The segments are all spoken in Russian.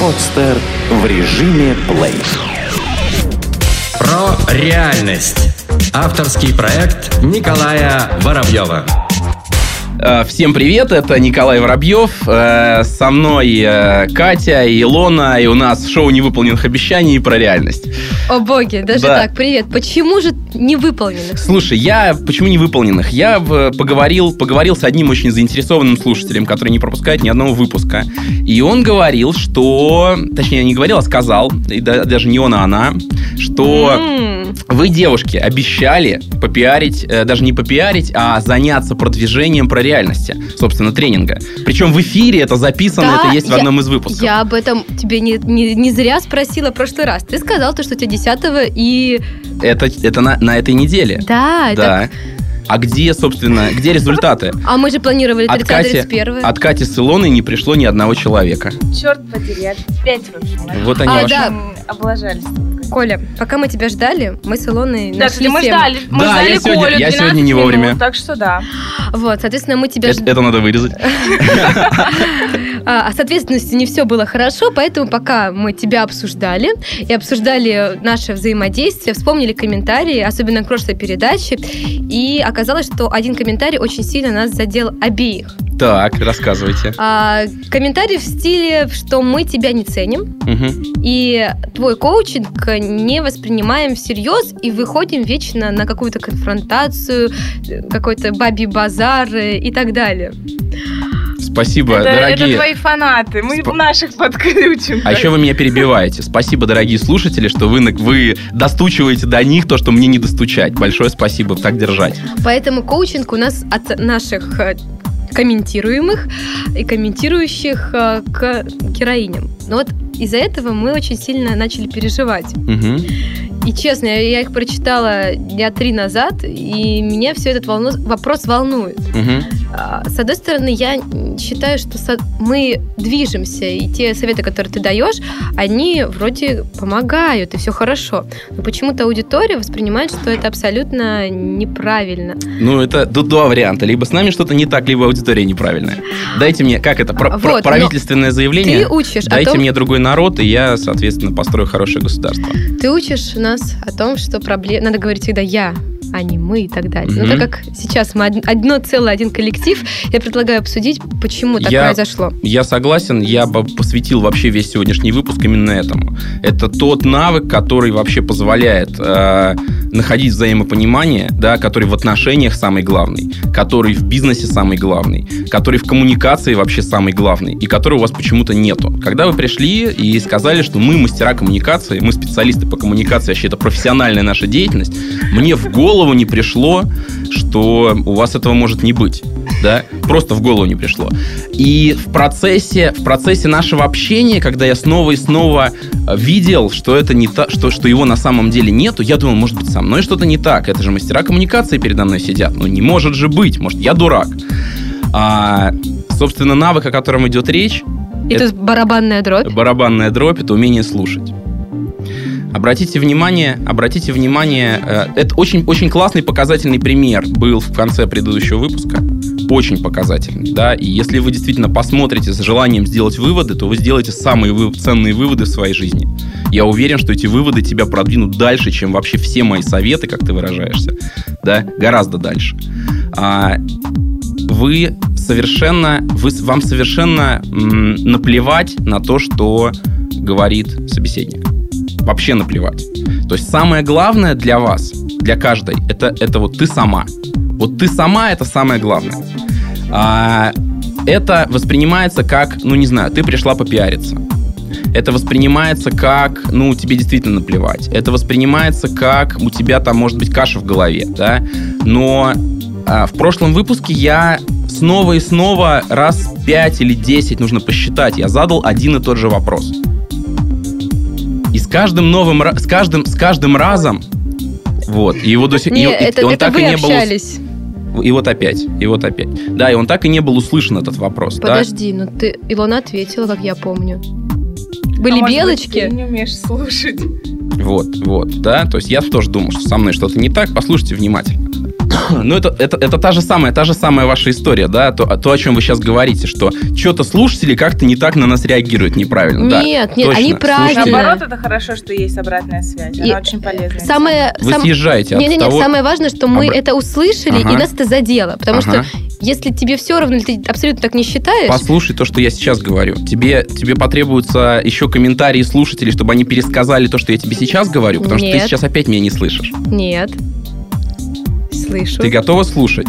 Подстер в режиме плей. Про реальность. Авторский проект Николая Воробьева. Э, всем привет, это Николай Воробьев, э, со мной э, Катя, Илона, и у нас шоу невыполненных обещаний про реальность. О боги, даже Да. так, привет. Почему же невыполненных? Слушай, я почему не выполненных? Я поговорил, поговорил с одним очень заинтересованным слушателем, который не пропускает ни одного выпуска. И он говорил, что... Точнее, не говорил, а сказал, и да- даже не он, а она, что... М, Вы, девушки, обещали попиарить, даже не попиарить, а заняться продвижением про реальности, собственно, тренинга. Причем в эфире это записано, Да, это есть в я- одном из выпусков. Я об этом тебе не, не, не зря спросила в прошлый раз. Ты сказал, то, что у тебя 10 и... Это, это на, на этой неделе. Да, это... А где, собственно, где результаты? А мы же планировали От Кати, 30-31. от Кати с Илоной не пришло ни одного человека. Черт подери, я опять вообще. Вот они А, ваши. да. Облажались. Коля, пока мы тебя ждали, мы с Илоной Да, нашли кстати, мы тему. ждали, мы Да, ждали я сегодня- Колю я 12 сегодня не минут, вовремя. Так что да. Вот, соответственно, мы тебя Это, ждали. это надо вырезать. А, с ответственностью не все было хорошо, поэтому пока мы тебя обсуждали и обсуждали наше взаимодействие, вспомнили комментарии, особенно к прошлой передаче, и оказалось, что один комментарий очень сильно нас задел обеих. Так, рассказывайте. А, комментарий в стиле, что мы тебя не ценим, Мгм. и твой коучинг не воспринимаем всерьез и выходим вечно на какую-то конфронтацию, э, какой-то бабий базар э, и так далее. Спасибо, это, это дорогие. твои фанаты, мы Спа- наших подключим. А еще вы меня перебиваете. Спасибо, дорогие слушатели, что вы, вы достучиваете до них то, что мне не достучать. Большое спасибо, так держать. Поэтому коучинг у нас от наших э, комментируемых и комментирующих э, к героиням. Но вот из-за этого мы очень сильно начали переживать. Мгм. И честно, я я их прочитала дня три назад, и меня все этот волну- вопрос волнует. А, С одной стороны, я считаю, что со- мы движемся, и те советы, которые ты даешь, они вроде помогают, и все хорошо. Но почему-то аудитория воспринимает, что это абсолютно неправильно. Ну, это тут два варианта. Либо с нами что-то не так, либо аудитория неправильная. Дайте мне, как это, про- Вот, но правительственное заявление. Ты учишь Дайте том, мне другой народ, и я, соответственно, построю хорошее государство. ты учишь нас о том, что проблем надо говорить всегда я, а не мы и так далее. Но Мгм. так как сейчас мы од- одно целое, один коллектив, я предлагаю обсудить, почему так Я- произошло. Я согласен, я бы посвятил вообще весь сегодняшний выпуск именно этому. Это тот навык, который вообще позволяет э, находить взаимопонимание, да, который в отношениях самый главный, который в бизнесе самый главный, который в коммуникации вообще самый главный, и который у вас почему-то нету. Когда вы пришли и сказали, что мы мастера коммуникации, мы специалисты по коммуникации, вообще это профессиональная наша деятельность, мне в голову не пришло, что у вас этого может не быть. Да? Просто в голову не пришло. И в процессе, в процессе нашего общения, когда я снова и снова э, видел, что это не та, что, что его на самом деле нету, я думал, может быть, со мной что-то не так. Это же мастера коммуникации передо мной сидят. Ну, не может же быть. Может, я дурак. А, собственно, навык, о котором идет речь, это- тут барабанная дробь. барабанная дробь, это умение слушать. Обратите внимание, обратите внимание, э, это очень, очень классный показательный пример был в конце предыдущего выпуска. Очень показательный, да, и если вы действительно посмотрите с желанием сделать выводы, то вы сделаете самые вы- ценные выводы в своей жизни. Я уверен, что эти выводы тебя продвинут дальше, чем вообще все мои советы, как ты выражаешься, да, гораздо дальше. А, вы совершенно, вы, вам совершенно м, наплевать на то, что говорит собеседник. Вообще наплевать. То есть самое главное для вас, для каждой, это, это вот ты сама. Вот ты сама это самое главное. А, это воспринимается как, ну не знаю, ты пришла попиариться. Это воспринимается как, ну, тебе действительно наплевать. Это воспринимается как, у тебя там может быть каша в голове, да. Но а, в прошлом выпуске я снова и снова раз 5 или 10 нужно посчитать. Я задал один и тот же вопрос. И с каждым новым, с каждым, с каждым разом, вот, и его до сих, и- Не, и это, он это так вы и не был, общались. и вот опять, и вот опять. Да, и он так и не был услышан этот вопрос, да. Подожди, ну ты Илона ответила, как я помню. Были А может быть, белочки? Ты не умеешь слушать. Вот, вот, да. То есть я тоже думал, что со мной что-то не так. Послушайте внимательно. Ну, это, это, это та же самая, та же самая ваша история, да, то, то, о чем вы сейчас говорите, что что-то слушатели как-то не так на нас реагируют неправильно. да, Нет, нет, точно. они правильно. Наоборот, это хорошо, что есть обратная связь. Она И очень полезная. Самое, Вы сам- съезжаете от Не-не-не, того... самое важное, что мы Обра- это услышали, Ага. и нас это задело. Потому Ага. что если тебе все равно, ты абсолютно так не считаешь, Послушай то, что я сейчас говорю. Тебе, тебе потребуются еще комментарии слушателей, чтобы они пересказали то, что я тебе сейчас говорю, потому что Нет. ты сейчас опять меня не слышишь. нет. Слышу. Ты готова слушать?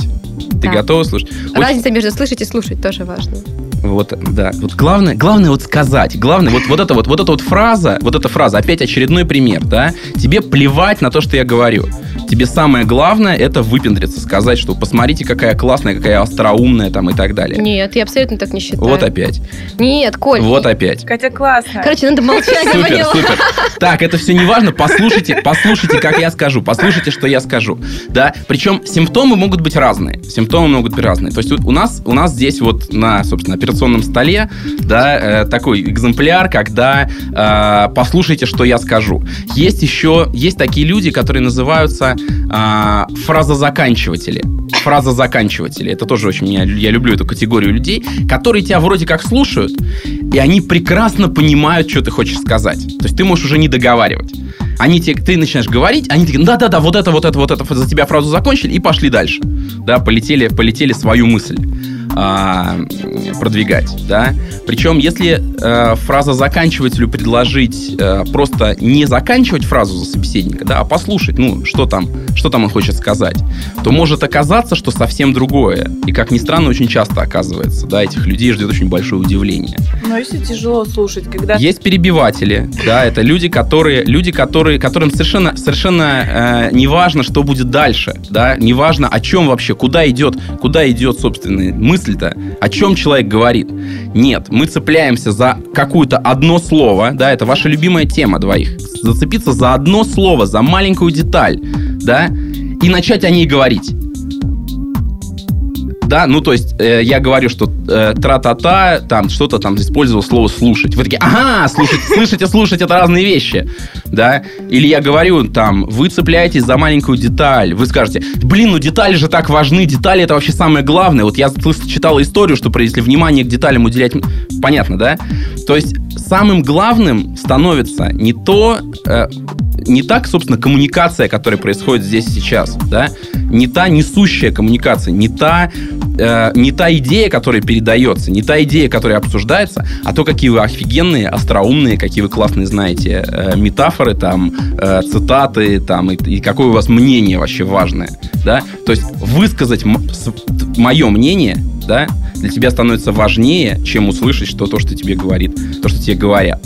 Ты Да. готова слушать? Очень- Разница между слышать и слушать тоже важно. Вот, да. Вот главное, главное вот сказать. Главное, вот, вот эта вот, вот эта вот фраза, вот эта фраза, опять очередной пример, да? Тебе плевать на то, что я говорю. Тебе самое главное это выпендриться, сказать, что посмотрите, какая классная, какая остроумная там и так далее. Нет, я абсолютно так не считаю. Вот опять. Нет, Коль. Вот опять. Катя классная. Короче, надо молчать, Супер, супер. Так, это все не важно. Послушайте, послушайте, как я скажу. Послушайте, что я скажу. Да. Причем симптомы могут быть разные. Симптомы могут быть разные. То есть у нас, у нас здесь вот на, собственно, операционном столе, да, э, такой экземпляр, когда э, послушайте, что я скажу. Есть еще, есть такие люди, которые называются э, фразозаканчиватели. Фразозаканчиватели. Это тоже очень, я, я люблю эту категорию людей, которые тебя вроде как слушают, и они прекрасно понимают, что ты хочешь сказать. То есть ты можешь уже не договаривать. Они тебе, ты начинаешь говорить, они такие, да-да-да, вот это, вот это, вот это, за тебя фразу закончили и пошли дальше. Да, полетели, полетели свою мысль а, продвигать, да. Причем, если э, фраза заканчивателю предложить э, просто не заканчивать фразу за собеседника, да, а послушать, ну, что там, что там он хочет сказать, то может оказаться, что совсем другое. И, как ни странно, очень часто оказывается, да, этих людей ждет очень большое удивление. Но если тяжело слушать, когда... Есть перебиватели, да, это люди, которые, люди, которые, которым совершенно, совершенно э, не важно, что будет дальше, да, не важно, о чем вообще, куда идет, куда идет, собственно, мысль-то, о чем человек говорит. Нет, мы цепляемся за какое-то одно слово, да, это ваша любимая тема двоих, зацепиться за одно слово, за маленькую деталь, да, и начать о ней говорить. Да, ну то есть э, я говорю, что э, тра-та-та, там что-то там использовал слово слушать. Вы такие, ага, слушать, слышать и слушать это разные вещи, да. Или я говорю там, вы цепляетесь за маленькую деталь, вы скажете, блин, ну детали же так важны, детали это вообще самое главное. Вот я слыс- читал историю, что если внимание к деталям уделять, понятно, да? То есть самым главным становится не то, э, не так, собственно, коммуникация, которая происходит здесь сейчас, да, не та несущая коммуникация, не та, э, не та идея, которая передается, не та идея, которая обсуждается, а то, какие вы офигенные, остроумные, какие вы классные знаете э, метафоры, там, э, цитаты, там, и, и какое у вас мнение вообще важное, да, то есть высказать мое мнение, да, для тебя становится важнее, чем услышать что то, что тебе говорит, то, что тебе говорят.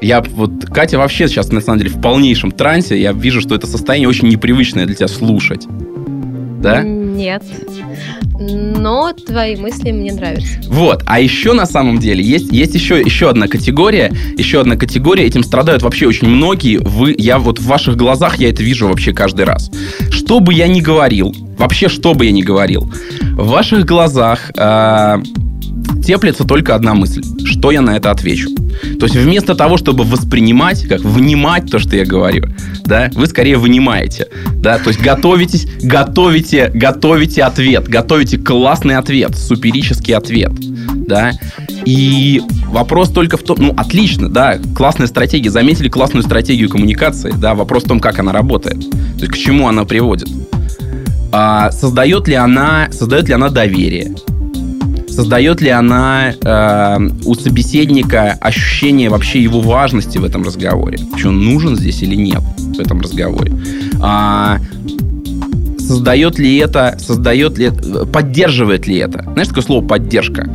Я вот, Катя вообще сейчас, на самом деле, в полнейшем трансе. Я вижу, что это состояние очень непривычное для тебя слушать. Да? Нет. Но твои мысли мне нравятся. Вот. А еще на самом деле есть, есть еще, еще одна категория. Еще одна категория. Этим страдают вообще очень многие. Вы, я вот в ваших глазах я это вижу вообще каждый раз. Что бы я ни говорил, вообще что бы я ни говорил, в ваших глазах э, теплится только одна мысль. Что я на это отвечу? То есть вместо того, чтобы воспринимать, как внимать то, что я говорю, да, вы скорее вынимаете, да, то есть готовитесь, готовите, готовите ответ, готовите классный ответ, суперический ответ, да, и вопрос только в том, ну, отлично, да, классная стратегия, заметили классную стратегию коммуникации, да, вопрос в том, как она работает, то есть к чему она приводит. А, создает ли она, создает ли она доверие, создает ли она э, у собеседника ощущение вообще его важности в этом разговоре, что он нужен здесь или нет в этом разговоре, а, создает ли это, создает ли, поддерживает ли это, знаешь такое слово поддержка,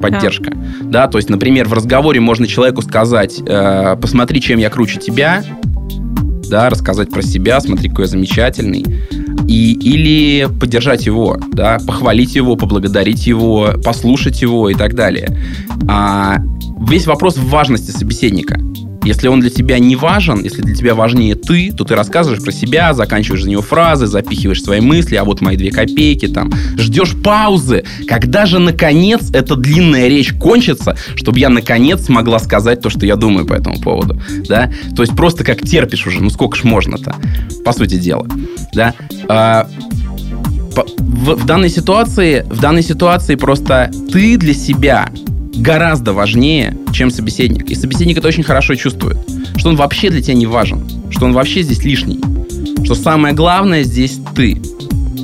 поддержка, да, то есть, например, в разговоре можно человеку сказать, э, посмотри, чем я круче тебя, да, рассказать про себя, смотри, какой я замечательный, и, или поддержать его, да, похвалить его, поблагодарить его, послушать его и так далее. А, весь вопрос в важности собеседника. Если он для тебя не важен, если для тебя важнее ты, то ты рассказываешь про себя, заканчиваешь за него фразы, запихиваешь свои мысли, а вот мои две копейки там. Ждешь паузы. Когда же, наконец, эта длинная речь кончится, чтобы я, наконец, смогла сказать то, что я думаю по этому поводу. Да? То есть просто как терпишь уже. Ну сколько ж можно-то? По сути дела. Да? А, в, в данной ситуации, в данной ситуации просто ты для себя гораздо важнее, чем собеседник. И собеседник это очень хорошо чувствует, что он вообще для тебя не важен, что он вообще здесь лишний, что самое главное здесь ты.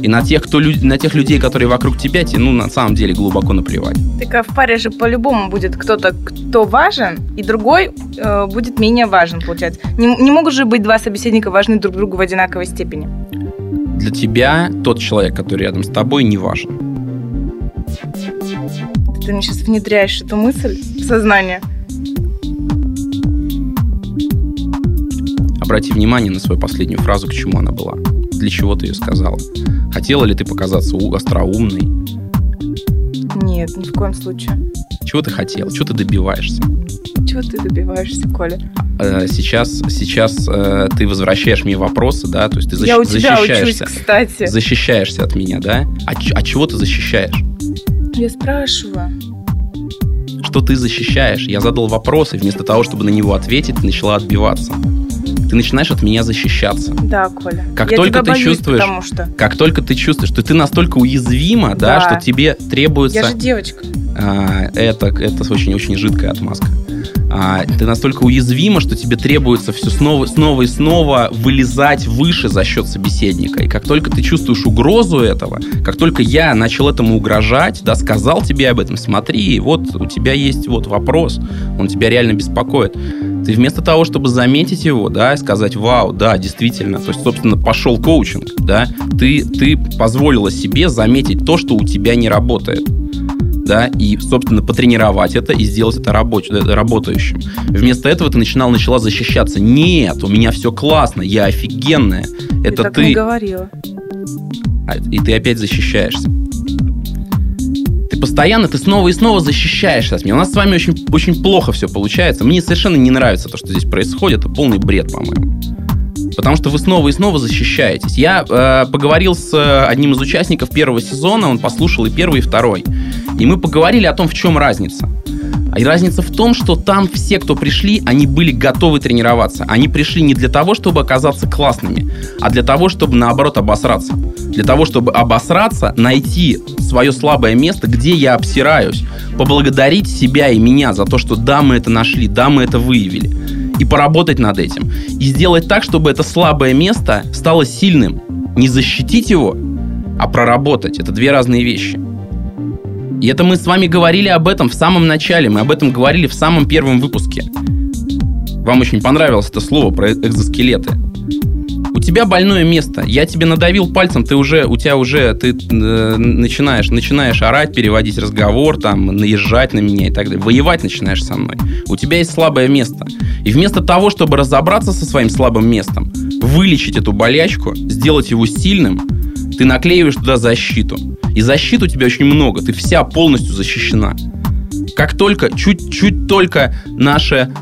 И на тех, кто, на тех людей, которые вокруг тебя, тебе, ну, на самом деле, глубоко наплевать. Так а в паре же по-любому будет кто-то, кто важен, и другой э, будет менее важен, получается. Не, не могут же быть два собеседника важны друг другу в одинаковой степени. Для тебя тот человек, который рядом с тобой, не важен. Ты мне сейчас внедряешь эту мысль в сознание. Обрати внимание на свою последнюю фразу, к чему она была. Для чего ты ее сказала. Хотела ли ты показаться остроумной? Нет, ни в коем случае. Чего ты хотел? Чего ты добиваешься? Чего ты добиваешься, Коля? Э, сейчас, сейчас э, ты возвращаешь мне вопросы, да, то есть ты защ- Я у тебя учусь, защищаешься, кстати. защищаешься от меня, да? А, а чего ты защищаешь? Я спрашиваю. Что ты защищаешь? Я задал вопрос, и вместо того, чтобы на него ответить, ты начала отбиваться. Ты начинаешь от меня защищаться. Да, Коля. Как я только ты боюсь, чувствуешь- потому что Как только ты чувствуешь, что ты настолько уязвима, да, Да. что тебе требуется... я же девочка. А, это, это очень-очень жидкая отмазка. А, ты настолько уязвима, что тебе требуется все снова, снова и снова вылезать выше за счет собеседника. И как только ты чувствуешь угрозу этого, как только я начал этому угрожать, да, сказал тебе об этом, смотри, вот у тебя есть вот вопрос, он тебя реально беспокоит. Ты вместо того, чтобы заметить его, да, и сказать, вау, да, действительно, то есть, собственно, пошел коучинг, да, ты, ты позволила себе заметить то, что у тебя не работает да, и, собственно, потренировать это и сделать это рабоч- э, работающим. Вместо этого ты начинал, начала защищаться. Нет, у меня все классно, я офигенная. Это так ты. не говорила. А, И ты опять защищаешься. Ты постоянно, ты снова и снова защищаешься от меня. У нас с вами очень, очень плохо все получается. Мне совершенно не нравится то, что здесь происходит. Это полный бред, по-моему. Потому что вы снова и снова защищаетесь. Я э, поговорил с э, одним из участников первого сезона, он послушал и первый, и второй. И мы поговорили о том, в чем разница. И разница в том, что там все, кто пришли, они были готовы тренироваться. Они пришли не для того, чтобы оказаться классными, а для того, чтобы, наоборот, обосраться. Для того, чтобы обосраться, найти свое слабое место, где я обсираюсь, поблагодарить себя и меня за то, что да, мы это нашли, да, мы это выявили, и поработать над этим. И сделать так, чтобы это слабое место стало сильным. Не защитить его, а проработать. Это две разные вещи. И это мы с вами говорили об этом в самом начале. Мы об этом говорили в самом первом выпуске. Вам очень понравилось это слово про экзоскелеты. Тебя больное место. Я тебе надавил пальцем, ты уже, у тебя уже, ты э, начинаешь, начинаешь орать, переводить разговор, там, наезжать на меня и так далее. Воевать начинаешь со мной. У тебя есть слабое место. И вместо того, чтобы разобраться со своим слабым местом, вылечить эту болячку, сделать его сильным, ты наклеиваешь туда защиту. И защит у тебя очень много. Ты вся полностью защищена. Как только, чуть-чуть только наше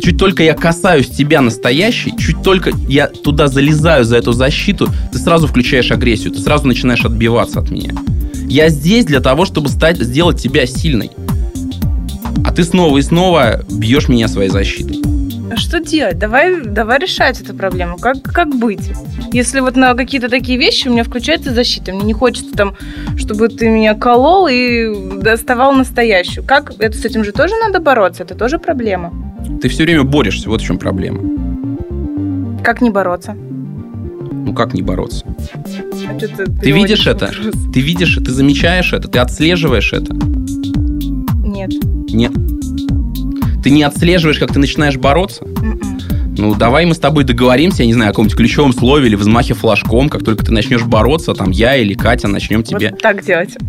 чуть только я касаюсь тебя настоящий, чуть только я туда залезаю за эту защиту, ты сразу включаешь агрессию, ты сразу начинаешь отбиваться от меня. Я здесь для того, чтобы стать, сделать тебя сильной. А ты снова и снова бьешь меня своей защитой. А что делать? Давай, давай решать эту проблему. Как, как быть? Если вот на какие-то такие вещи у меня включается защита, мне не хочется там, чтобы ты меня колол и доставал настоящую. Как? Это с этим же тоже надо бороться? Это тоже проблема. Ты все время борешься, вот в чем проблема. Как не бороться? Ну как не бороться? А ты, Ты видишь это? вопрос? Ты видишь, ты замечаешь это, ты отслеживаешь это. Нет. Нет. Ты не отслеживаешь, как ты начинаешь бороться? М-м. Ну, давай мы с тобой договоримся, я не знаю, о каком-нибудь ключевом слове или взмахе флажком, как только ты начнешь бороться, там, я или Катя начнем тебе... Вот так делать.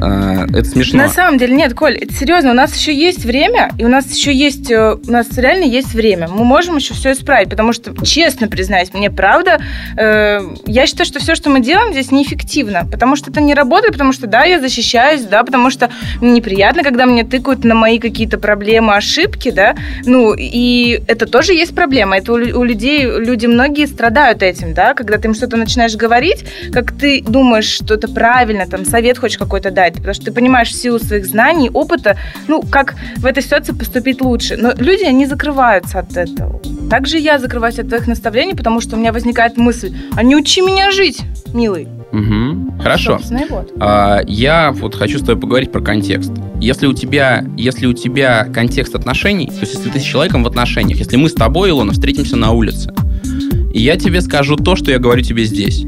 А, это смешно. На самом деле, нет, Коль, это серьезно, у нас еще есть время, и у нас еще есть, э, у нас реально есть время. Мы можем еще все исправить, потому что, честно признаюсь, мне правда, э, я считаю, что все, что мы делаем здесь, неэффективно, потому что это не работает, потому что, да, я защищаюсь, да, потому что мне неприятно, когда мне тыкают на мои какие-то проблемы, ошибки, да, ну, и это тоже есть проблема, это у, людей, люди многие страдают этим, да, когда ты им что-то начинаешь говорить, как ты думаешь, что это правильно, там, совет хочешь какой-то дать, потому что ты понимаешь в силу своих знаний, опыта, ну, как в этой ситуации поступить лучше. Но люди, они закрываются от этого. Также я закрываюсь от твоих наставлений, потому что у меня возникает мысль, а не учи меня жить, милый. Угу. Хорошо. Вот. А, я вот хочу с тобой поговорить про контекст. Если у тебя, если у тебя контекст отношений, то есть если ты с человеком в отношениях, если мы с тобой, Илона, встретимся на улице, и я тебе скажу то, что я говорю тебе здесь,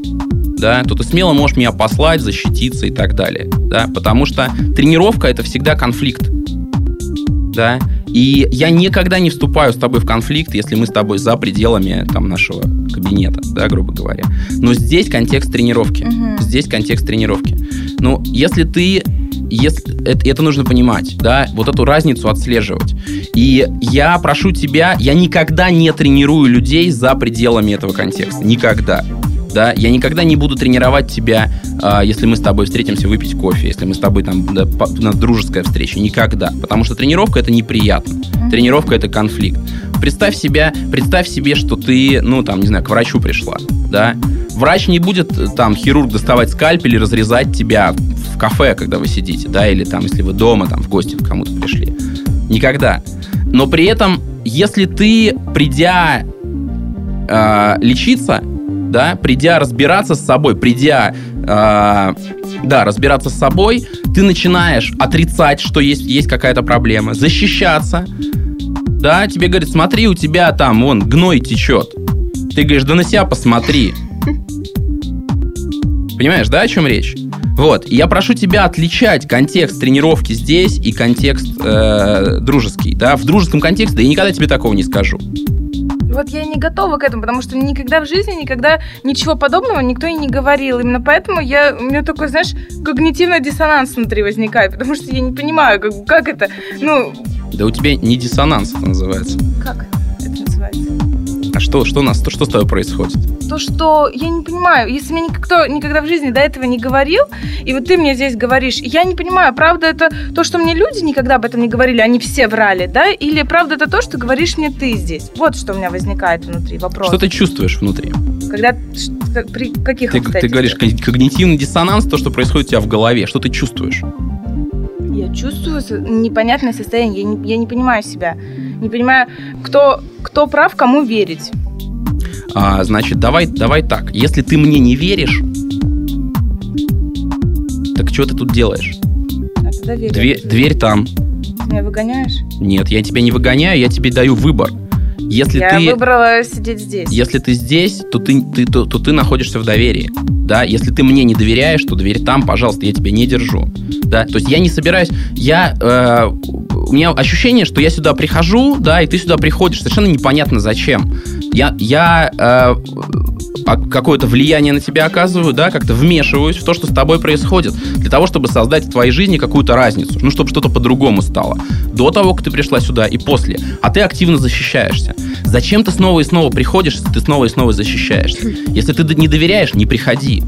да, то ты смело можешь меня послать, защититься и так далее, да, потому что тренировка это всегда конфликт, да, и я никогда не вступаю с тобой в конфликт, если мы с тобой за пределами там нашего кабинета, да, грубо говоря. Но здесь контекст тренировки, Мгм. здесь контекст тренировки. Ну, если ты если, это, это нужно понимать, да, вот эту разницу отслеживать. И я прошу тебя, я никогда не тренирую людей за пределами этого контекста. Никогда. Да, я никогда не буду тренировать тебя, а, если мы с тобой встретимся выпить кофе, если мы с тобой там да, по- на дружеская встреча. Никогда. Потому что тренировка это неприятно. Тренировка это конфликт. Представь себя, представь себе, что ты, ну там, не знаю, к врачу пришла, да. Врач не будет э, там хирург доставать скальпель и разрезать тебя в кафе, когда вы сидите, да, или там, если вы дома, там, в гости к кому-то пришли. Никогда. Но при этом, если ты, придя э, лечиться, да, придя разбираться с собой, придя, э, да, разбираться с собой, ты начинаешь отрицать, что есть, есть какая-то проблема, защищаться, да, тебе говорят, смотри, у тебя там, вон, гной течет. Ты говоришь, да на себя посмотри. Понимаешь, да, о чем речь? Вот, я прошу тебя отличать контекст тренировки здесь и контекст э, дружеский, да, в дружеском контексте, я никогда тебе такого не скажу. Вот я не готова к этому, потому что никогда в жизни, никогда ничего подобного никто и не говорил. Именно поэтому я, у меня такой, знаешь, когнитивный диссонанс внутри возникает, потому что я не понимаю, как, как это, ну, Да у тебя не диссонанс это называется. как это называется? Что, что у нас, что, что с тобой происходит? То, что я не понимаю, если мне никто никогда в жизни до этого не говорил, и вот ты мне здесь говоришь, я не понимаю, правда это то, что мне люди никогда об этом не говорили, они все врали, да, или правда это то, что говоришь мне ты здесь? Вот что у меня возникает внутри вопрос. Что ты чувствуешь внутри? Когда, при каких Ты, ты говоришь ког- когнитивный диссонанс, то, что происходит у тебя в голове. Что ты чувствуешь? Я чувствую непонятное состояние, я не, я не понимаю себя. Не понимаю, кто, кто прав, кому верить. А, значит, давай, давай так. Если ты мне не веришь, так что ты тут делаешь? А. Дверь, дверь там. Ты меня выгоняешь? Нет, я тебя не выгоняю, я тебе даю выбор. Если я ты, выбрала сидеть здесь. если ты здесь, то ты, ты, то, то ты находишься в доверии. Да, если ты мне не доверяешь, то дверь там, пожалуйста, я тебя не держу. Да, то есть я не собираюсь, я, э, у меня ощущение, что я сюда прихожу, да, и ты сюда приходишь, совершенно непонятно зачем. Я, я э, а- какое-то влияние на тебя оказываю, да, как-то вмешиваюсь в то, что с тобой происходит, для того, чтобы создать в твоей жизни какую-то разницу, ну, чтобы что-то по-другому стало. До того, как ты пришла сюда и после. А ты активно защищаешься. Зачем ты снова и снова приходишь, если ты снова и снова защищаешься? Если ты не доверяешь, не приходи.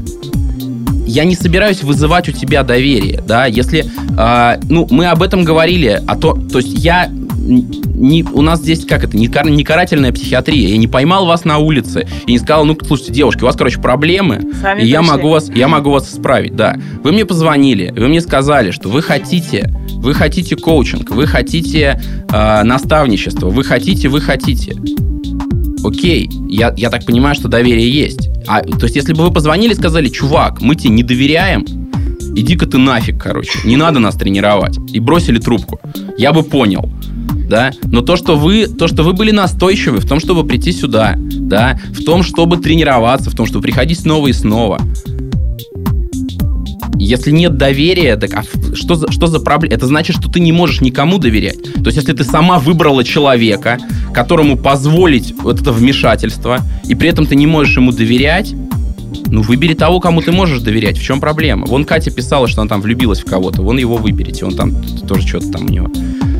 Я не собираюсь вызывать у тебя доверие, да, если, а, ну, мы об этом говорили, а то, то есть я не, у нас здесь, как это, не, кар- не карательная психиатрия. Я не поймал вас на улице и не сказал, ну, слушайте, девушки, у вас, короче, проблемы, Сами и я могу вас, я могу вас исправить, да. Вы мне позвонили, вы мне сказали, что вы хотите, вы хотите коучинг, вы хотите э, наставничество, вы хотите, вы хотите. Окей, я, я так понимаю, что доверие есть. А, то есть, если бы вы позвонили и сказали, чувак, мы тебе не доверяем, иди-ка ты нафиг, короче, не надо нас тренировать, и бросили трубку, я бы понял, да, но то, что вы, то, что вы были настойчивы в том, чтобы прийти сюда, да, в том, чтобы тренироваться, в том, чтобы приходить снова и снова, Если нет доверия, так а что за, что за проблема? Это значит, что ты не можешь никому доверять. То есть, если ты сама выбрала человека, которому позволить вот это вмешательство, и при этом ты не можешь ему доверять, ну, выбери того, кому ты можешь доверять. В чем проблема? Вон Катя писала, что она там влюбилась в кого-то. Вон его выберите. Он там тоже что-то там у него.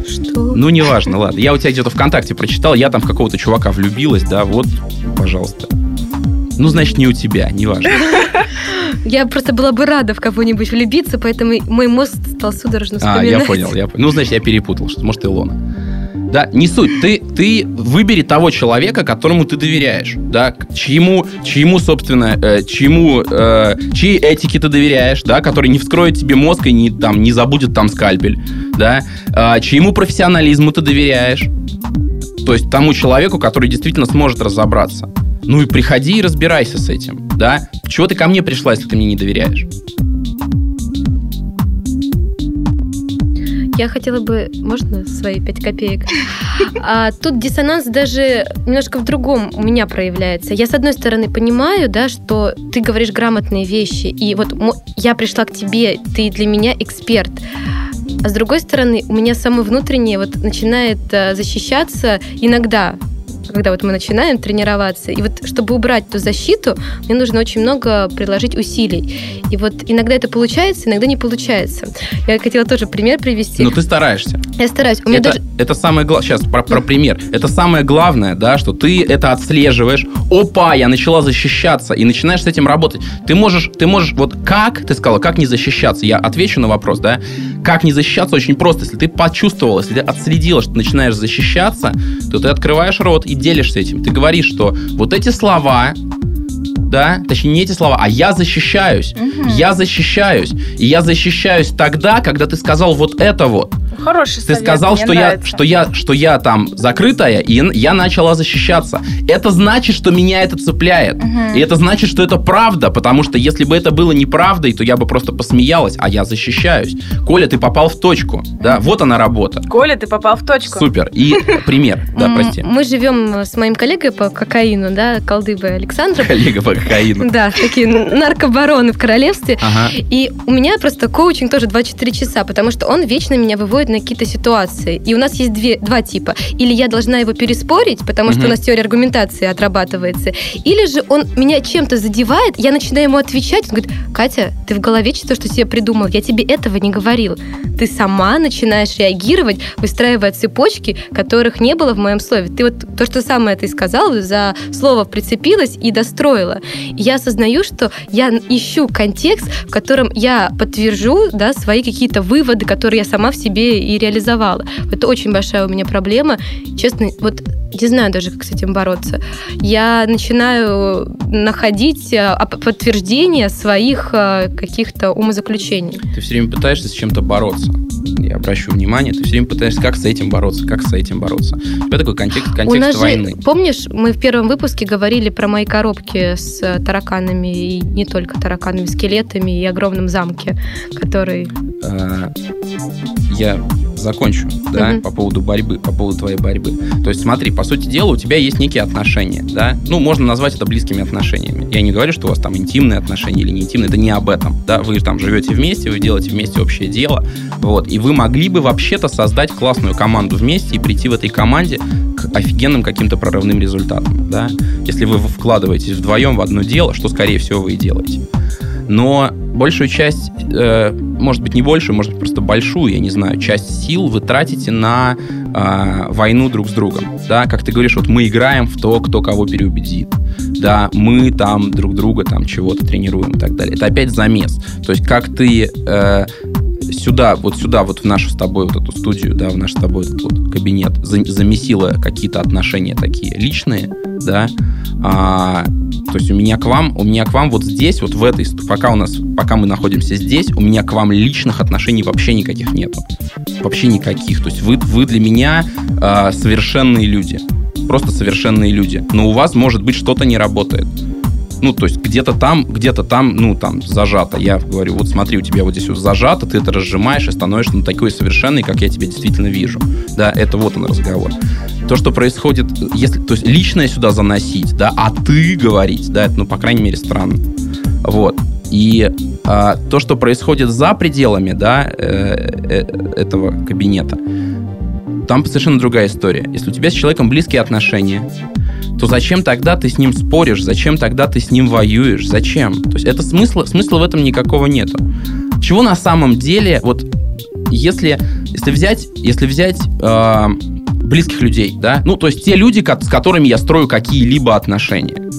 Что? Ну, неважно, ладно. Я у тебя где-то ВКонтакте прочитал, я там в какого-то чувака влюбилась, да, вот, пожалуйста. Ну, значит, не у тебя, неважно. Я просто была бы рада в кого-нибудь влюбиться, поэтому мой мозг стал судорожно А, вспоминать. я понял, я понял. Ну, значит, я перепутал, что, может, Илона. Да, не суть. Ты, ты выбери того человека, которому ты доверяешь, да, чьему, чьему собственно, э, чьему, э, чьей этике ты доверяешь, да, который не вскроет тебе мозг и не, там, не забудет там скальпель, да, а, чьему профессионализму ты доверяешь, то есть тому человеку, который действительно сможет разобраться. Ну и приходи и разбирайся с этим, да. Чего ты ко мне пришла, если ты мне не доверяешь? Я хотела бы, можно свои пять копеек? А, тут диссонанс даже немножко в другом у меня проявляется. Я, с одной стороны, понимаю, да, что ты говоришь грамотные вещи, и вот я пришла к тебе, ты для меня эксперт. А с другой стороны, у меня самое внутреннее вот начинает э, защищаться иногда, когда вот мы начинаем тренироваться. И вот чтобы убрать эту защиту, мне нужно очень много приложить усилий. И вот иногда это получается, иногда не получается. Я хотела тоже пример привести. Ну, ты стараешься. Я стараюсь. У меня это, даже... это самое главное. Сейчас про, про пример. Это самое главное, да, что ты это отслеживаешь. Опа, я начала защищаться и начинаешь с этим работать. Ты можешь, ты можешь, вот как ты сказала, как не защищаться? Я отвечу на вопрос, да. Как не защищаться очень просто. Если ты почувствовал, если ты отследила, что ты начинаешь защищаться, то ты открываешь рот и делишься этим. Ты говоришь, что вот эти слова, да, точнее не эти слова, а я защищаюсь. Я защищаюсь. И я защищаюсь тогда, когда ты сказал вот это вот. Хороший Ты совет, сказал, мне что я, что, я, что я там закрытая, и я начала защищаться. Это значит, что меня это цепляет. И это значит, что это правда, потому что если бы это было неправдой, то я бы просто посмеялась, а я защищаюсь. Коля, ты попал в точку. Да, вот она работа. Коля, ты попал в точку. Супер. И пример. Да, прости. Мы живем с моим коллегой по кокаину, да, Колдыбой Александром. Коллега по кокаину. Да, такие наркобароны в королевстве. Ага. И у меня просто коучинг тоже 24 часа, потому что он вечно меня выводит на какие-то ситуации. И у нас есть две, два типа. Или я должна его переспорить, потому что у нас теория аргументации отрабатывается. Или же он меня чем-то задевает, я начинаю ему отвечать, он говорит, Катя, ты в голове что что себе придумал? Я тебе этого не говорил. Ты сама начинаешь реагировать, выстраивая цепочки, которых не было в моем слове. Ты вот то, что самое ты сказала, за слово прицепилась и достроила. Я осознаю, что я ищу контекст, в котором я подтвержу да, свои какие-то выводы, которые я сама в себе и реализовала. Это очень большая у меня проблема. Честно, вот не знаю даже, как с этим бороться. Я начинаю находить оп- подтверждение своих а, каких-то умозаключений. Ты все время пытаешься с чем-то бороться. Я обращу внимание, ты все время пытаешься, как с этим бороться, как с этим бороться. У тебя такой контекст, У контекст нас же, войны. помнишь, мы в первом выпуске говорили про мои коробки с тараканами, и не только тараканами, скелетами и огромном замке, который... Э, я закончу, да, Мгм. по поводу борьбы, по поводу твоей борьбы. То есть, смотри, по сути дела, у тебя есть некие отношения, да, ну, можно назвать это близкими отношениями. Я не говорю, что у вас там интимные отношения или не интимные, это не об этом, да, вы там живете вместе, вы делаете вместе общее дело, вот, и вы могли бы вообще-то создать классную команду вместе и прийти в этой команде к офигенным каким-то прорывным результатам, да, если вы вкладываетесь вдвоем в одно дело, что, скорее всего, вы и делаете но большую часть, э, может быть, не большую, может быть, просто большую, я не знаю, часть сил вы тратите на э, войну друг с другом. Да, как ты говоришь, вот мы играем в то, кто кого переубедит. Да, мы там друг друга там чего-то тренируем и так далее. Это опять замес. То есть как ты э, сюда, вот сюда, вот в нашу с тобой вот эту студию, да, в наш с тобой этот вот кабинет за- замесила какие-то отношения такие личные, да, а, то есть у меня к вам, у меня к вам вот здесь, вот в этой, пока у нас, пока мы находимся здесь, у меня к вам личных отношений вообще никаких нету, вообще никаких. То есть вы, вы для меня а, совершенные люди, просто совершенные люди. Но у вас может быть что-то не работает. Ну, то есть где-то там, где-то там, ну, там, зажато. Я говорю, вот смотри, у тебя вот здесь вот зажато, ты это разжимаешь и становишься ну, такой совершенный, как я тебя действительно вижу. Да, это вот он разговор. То, что происходит, если, то есть личное сюда заносить, да, а ты говорить, да, это, ну, по крайней мере, странно. Вот. И а, то, что происходит за пределами да, э, э, этого кабинета, там совершенно другая история. Если у тебя с человеком близкие отношения, то зачем тогда ты с ним споришь? Зачем тогда ты с ним воюешь? Зачем? То есть это смысла, смысла в этом никакого нету. Чего на самом деле, вот если, если взять, если взять э, близких людей, да, ну, то есть те люди, с которыми я строю какие-либо отношения.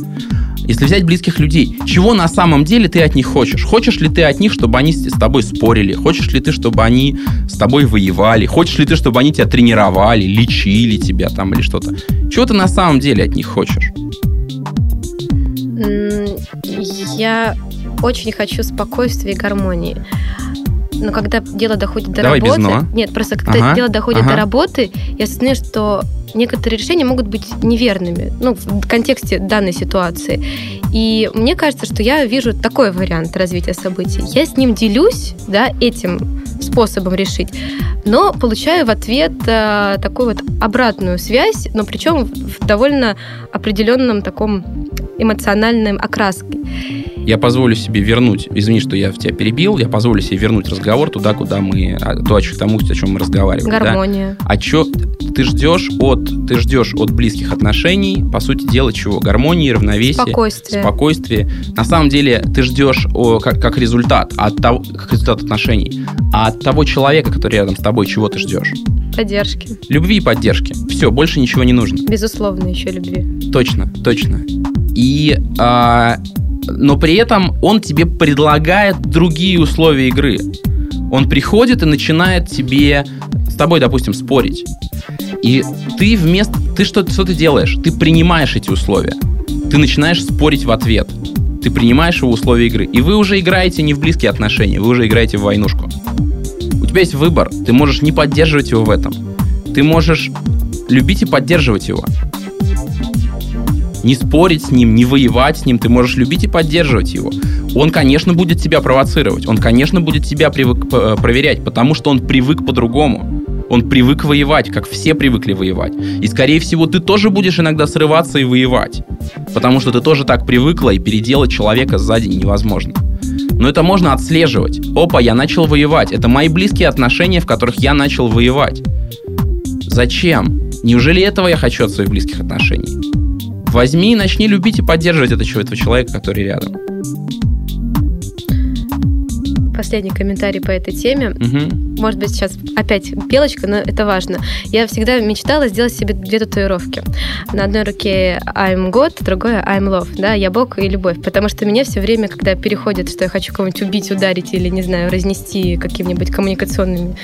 Если взять близких людей, чего на самом деле ты от них хочешь? Хочешь ли ты от них, чтобы они с тобой спорили? Хочешь ли ты, чтобы они с тобой воевали? Хочешь ли ты, чтобы они тебя тренировали, лечили тебя там или что-то? Чего ты на самом деле от них хочешь? Я очень хочу спокойствия и гармонии. Но когда дело доходит до Давай работы... Без но. Нет, просто когда ага, дело доходит ага. до работы, я осознаю, что некоторые решения могут быть неверными, ну, в контексте данной ситуации. И мне кажется, что я вижу такой вариант развития событий. Я с ним делюсь, да, этим способом решить, но получаю в ответ э, такую вот обратную связь, но причем в довольно определенном таком эмоциональном окраске. Я позволю себе вернуть, извини, что я в тебя перебил, я позволю себе вернуть разговор туда, куда мы, а, то, о тому, о чем мы разговаривали. Гармония. Да? А что ты ждешь от, ты ждешь от близких отношений, по сути дела, чего? Гармонии, равновесия. Спокойствие. Спокойствие. На самом деле ты ждешь о, как, как результат, от того, как результат отношений. А от того человека, который рядом с тобой, чего ты ждешь? Поддержки. Любви и поддержки. Все, больше ничего не нужно. Безусловно, еще любви. Точно, точно. И а, но при этом он тебе предлагает другие условия игры. Он приходит и начинает тебе с тобой, допустим, спорить. И ты вместо... Ты что, что ты делаешь? Ты принимаешь эти условия. Ты начинаешь спорить в ответ. Ты принимаешь его условия игры. И вы уже играете не в близкие отношения, вы уже играете в войнушку. У тебя есть выбор. Ты можешь не поддерживать его в этом. Ты можешь любить и поддерживать его не спорить с ним, не воевать с ним, ты можешь любить и поддерживать его. Он, конечно, будет тебя провоцировать, он, конечно, будет тебя привык, э, проверять, потому что он привык по-другому. Он привык воевать, как все привыкли воевать. И, скорее всего, ты тоже будешь иногда срываться и воевать. Потому что ты тоже так привыкла, и переделать человека сзади невозможно. Но это можно отслеживать. Опа, я начал воевать. Это мои близкие отношения, в которых я начал воевать. Зачем? Неужели этого я хочу от своих близких отношений? Возьми и начни любить и поддерживать этого, человека, который рядом. Последний комментарий по этой теме. Угу. Может быть, сейчас опять пелочка, но это важно. Я всегда мечтала сделать себе две татуировки. На одной руке I'm God, другой I'm Love. Да, я Бог и любовь. Потому что меня все время, когда переходит, что я хочу кого-нибудь убить, ударить или, не знаю, разнести какими-нибудь коммуникационными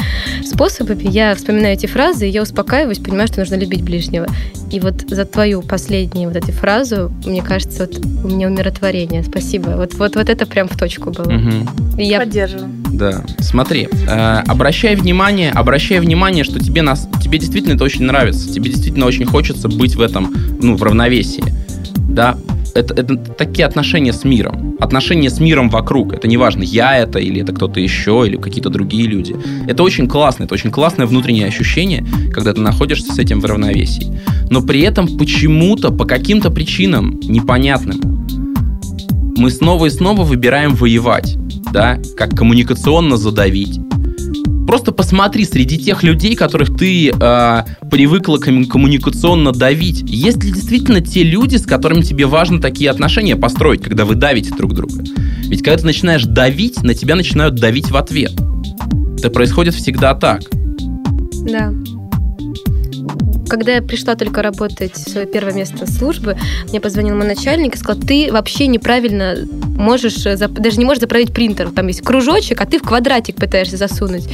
способами, я вспоминаю эти фразы, и я успокаиваюсь, понимаю, что нужно любить ближнего. И вот за твою последнюю вот эту фразу, мне кажется, вот у меня умиротворение. Спасибо. Вот, вот, вот это прям в точку было. Угу. И я... Поддерживаю. Да. Смотри, э, обращай внимание, обращай внимание, что тебе, нас, тебе действительно это очень нравится. Тебе действительно очень хочется быть в этом, ну, в равновесии. Да, это, это такие отношения с миром. Отношения с миром вокруг. Это не важно, я это, или это кто-то еще, или какие-то другие люди. Это очень классно, это очень классное внутреннее ощущение, когда ты находишься с этим в равновесии. Но при этом почему-то, по каким-то причинам непонятным, мы снова и снова выбираем воевать, да, как коммуникационно задавить, Просто посмотри среди тех людей, которых ты э, привыкла коммуникационно давить. Есть ли действительно те люди, с которыми тебе важно такие отношения построить, когда вы давите друг друга? Ведь когда ты начинаешь давить, на тебя начинают давить в ответ. Это происходит всегда так. Да когда я пришла только работать в свое первое место службы, мне позвонил мой начальник и сказал, ты вообще неправильно можешь, э, даже не можешь заправить принтер. Там есть кружочек, а ты в квадратик пытаешься засунуть.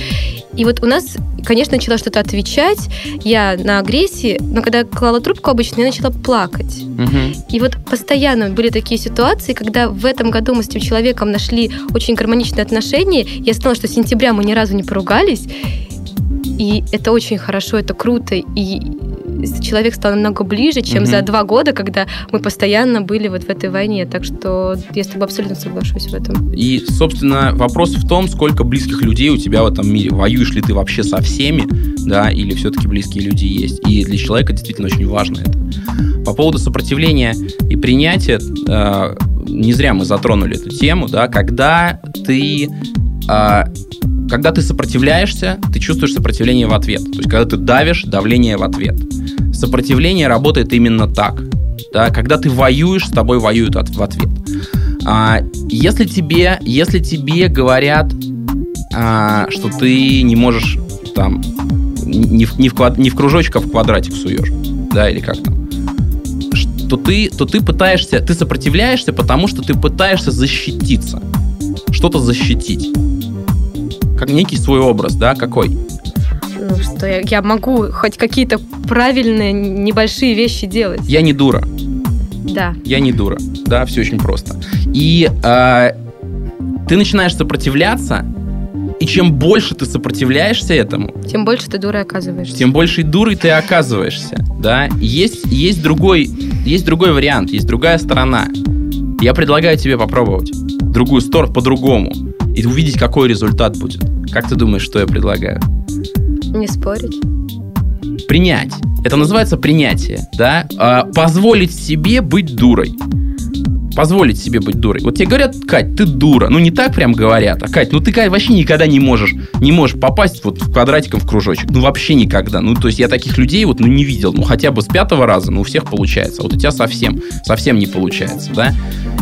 И вот у нас, конечно, начала что-то отвечать. Я на агрессии, но когда клала трубку обычно, я начала плакать. Угу. И вот постоянно были такие ситуации, когда в этом году мы с этим человеком нашли очень гармоничные отношения. Я знала, что с сентября мы ни разу не поругались. И это очень хорошо, это круто. И человек стал намного ближе, чем угу. за два года, когда мы постоянно были вот в этой войне. Так что я с тобой абсолютно соглашусь в этом. И, собственно, вопрос в том, сколько близких людей у тебя в этом мире. Воюешь ли ты вообще со всеми, да, или все-таки близкие люди есть. И для человека действительно очень важно это. По поводу сопротивления и принятия, э, не зря мы затронули эту тему, да, когда ты а, когда ты сопротивляешься, ты чувствуешь сопротивление в ответ. То есть, когда ты давишь, давление в ответ. Сопротивление работает именно так. Да? Когда ты воюешь, с тобой воюют от, в ответ. А, если, тебе, если тебе говорят, а, что ты не можешь там не в, не, в квад, не в кружочек, а в квадратик суешь, да, или как там, то ты, то ты пытаешься, ты сопротивляешься, потому что ты пытаешься защититься, что-то защитить как некий свой образ, да, какой? Ну, что я, я могу хоть какие-то правильные небольшие вещи делать. Я не дура. Да. Я не дура. Да, все очень просто. И э, ты начинаешь сопротивляться, и чем больше ты сопротивляешься этому, тем больше ты дурой оказываешься. Тем больше дурой ты оказываешься, да. Есть есть другой есть другой вариант, есть другая сторона. Я предлагаю тебе попробовать другую сторону по-другому и увидеть, какой результат будет. Как ты думаешь, что я предлагаю? Не спорить. Принять. Это называется принятие, да? А, позволить себе быть дурой позволить себе быть дурой. Вот тебе говорят, Кать, ты дура. Ну, не так прям говорят. А, Кать, ну ты, Кать, вообще никогда не можешь, не можешь попасть вот квадратиком в кружочек. Ну, вообще никогда. Ну, то есть я таких людей вот, ну, не видел. Ну, хотя бы с пятого раза, ну, у всех получается. Вот у тебя совсем, совсем не получается, да?